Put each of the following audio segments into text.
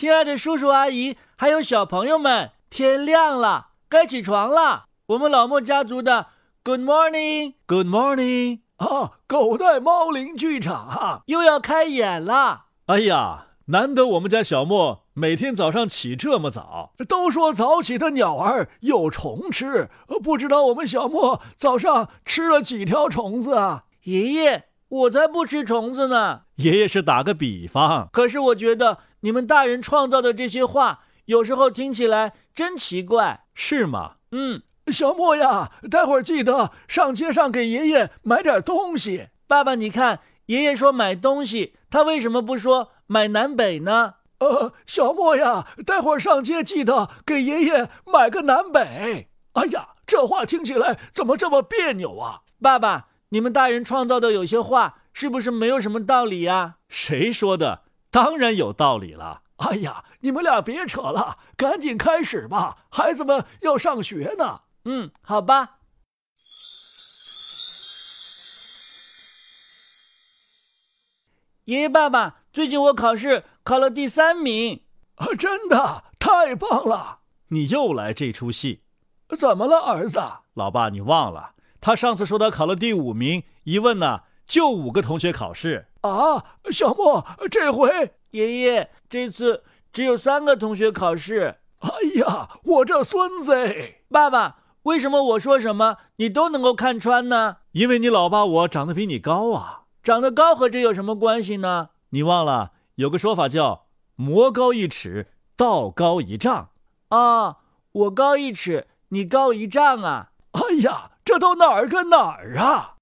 亲爱的叔叔阿姨，还有小朋友们，天亮了，该起床了。我们老莫家族的 Good morning，Good morning 啊！狗带猫铃剧场啊，又要开演了。哎呀，难得我们家小莫每天早上起这么早。都说早起的鸟儿有虫吃，不知道我们小莫早上吃了几条虫子啊？爷爷。我才不吃虫子呢！爷爷是打个比方，可是我觉得你们大人创造的这些话，有时候听起来真奇怪，是吗？嗯，小莫呀，待会儿记得上街上给爷爷买点东西。爸爸，你看，爷爷说买东西，他为什么不说买南北呢？呃，小莫呀，待会儿上街记得给爷爷买个南北。哎呀，这话听起来怎么这么别扭啊？爸爸。你们大人创造的有些话，是不是没有什么道理呀？谁说的？当然有道理了。哎呀，你们俩别扯了，赶紧开始吧，孩子们要上学呢。嗯，好吧。爷爷、爸爸，最近我考试考了第三名，啊，真的太棒了！你又来这出戏，怎么了，儿子？老爸，你忘了？他上次说他考了第五名，一问呢，就五个同学考试啊。小莫，这回爷爷这次只有三个同学考试。哎呀，我这孙子！爸爸，为什么我说什么你都能够看穿呢？因为你老爸我长得比你高啊。长得高和这有什么关系呢？你忘了有个说法叫“魔高一尺，道高一丈”啊？我高一尺，你高一丈啊？哎呀！这都哪儿跟哪儿啊！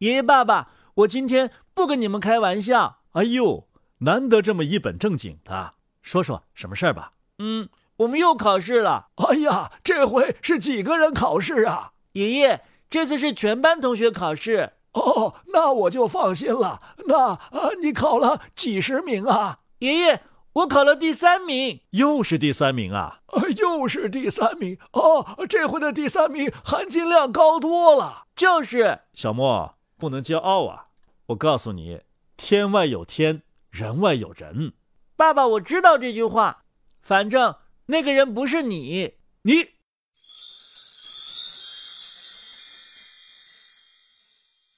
爷爷、爸爸，我今天不跟你们开玩笑。哎呦，难得这么一本正经的，说说什么事儿吧？嗯，我们又考试了。哎呀，这回是几个人考试啊？爷爷，这次是全班同学考试。哦，那我就放心了。那啊，你考了几十名啊？爷爷。我考了第三名，又是第三名啊！又是第三名哦！这回的第三名含金量高多了。就是小莫不能骄傲啊！我告诉你，天外有天，人外有人。爸爸，我知道这句话，反正那个人不是你。你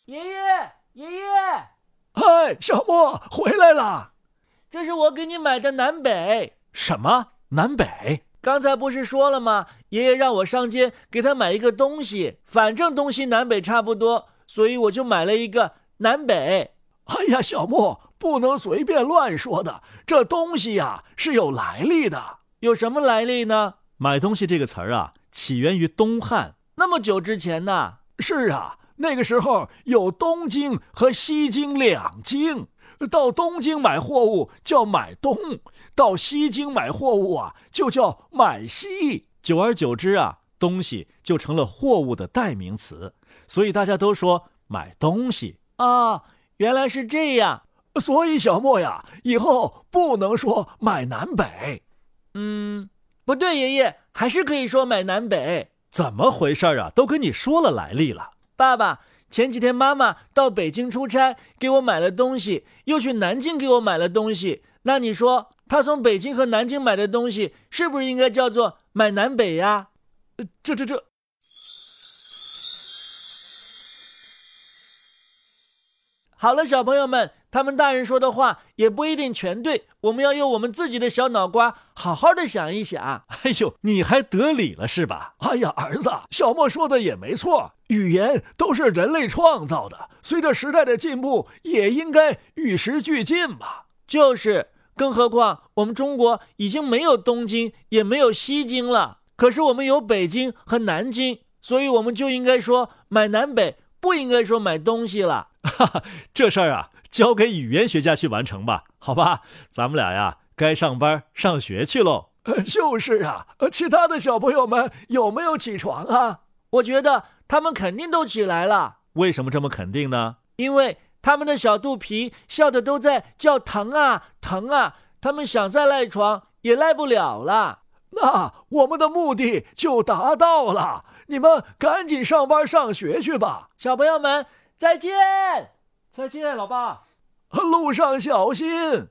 爷爷，爷爷，嗨，小莫回来了。这是我给你买的南北。什么南北？刚才不是说了吗？爷爷让我上街给他买一个东西，反正东西南北差不多，所以我就买了一个南北。哎呀，小莫不能随便乱说的，这东西呀是有来历的。有什么来历呢？买东西这个词儿啊，起源于东汉，那么久之前呢？是啊，那个时候有东京和西京两京。到东京买货物叫买东，到西京买货物啊就叫买西。久而久之啊，东西就成了货物的代名词，所以大家都说买东西啊。原来是这样，所以小莫呀，以后不能说买南北。嗯，不对，爷爷还是可以说买南北。怎么回事啊？都跟你说了来历了，爸爸。前几天妈妈到北京出差，给我买了东西，又去南京给我买了东西。那你说，她从北京和南京买的东西，是不是应该叫做买南北呀？这这这。好了，小朋友们，他们大人说的话也不一定全对，我们要用我们自己的小脑瓜好好的想一想。哎呦，你还得理了是吧？哎呀，儿子，小莫说的也没错，语言都是人类创造的，随着时代的进步，也应该与时俱进嘛。就是，更何况我们中国已经没有东京，也没有西京了，可是我们有北京和南京，所以我们就应该说买南北，不应该说买东西了。哈哈，这事儿啊，交给语言学家去完成吧，好吧？咱们俩呀，该上班上学去喽。呃，就是啊。呃，其他的小朋友们有没有起床啊？我觉得他们肯定都起来了。为什么这么肯定呢？因为他们的小肚皮笑得都在叫疼啊疼啊，他们想再赖床也赖不了了。那我们的目的就达到了，你们赶紧上班上学去吧，小朋友们。再见。再见，老爸。路上小心。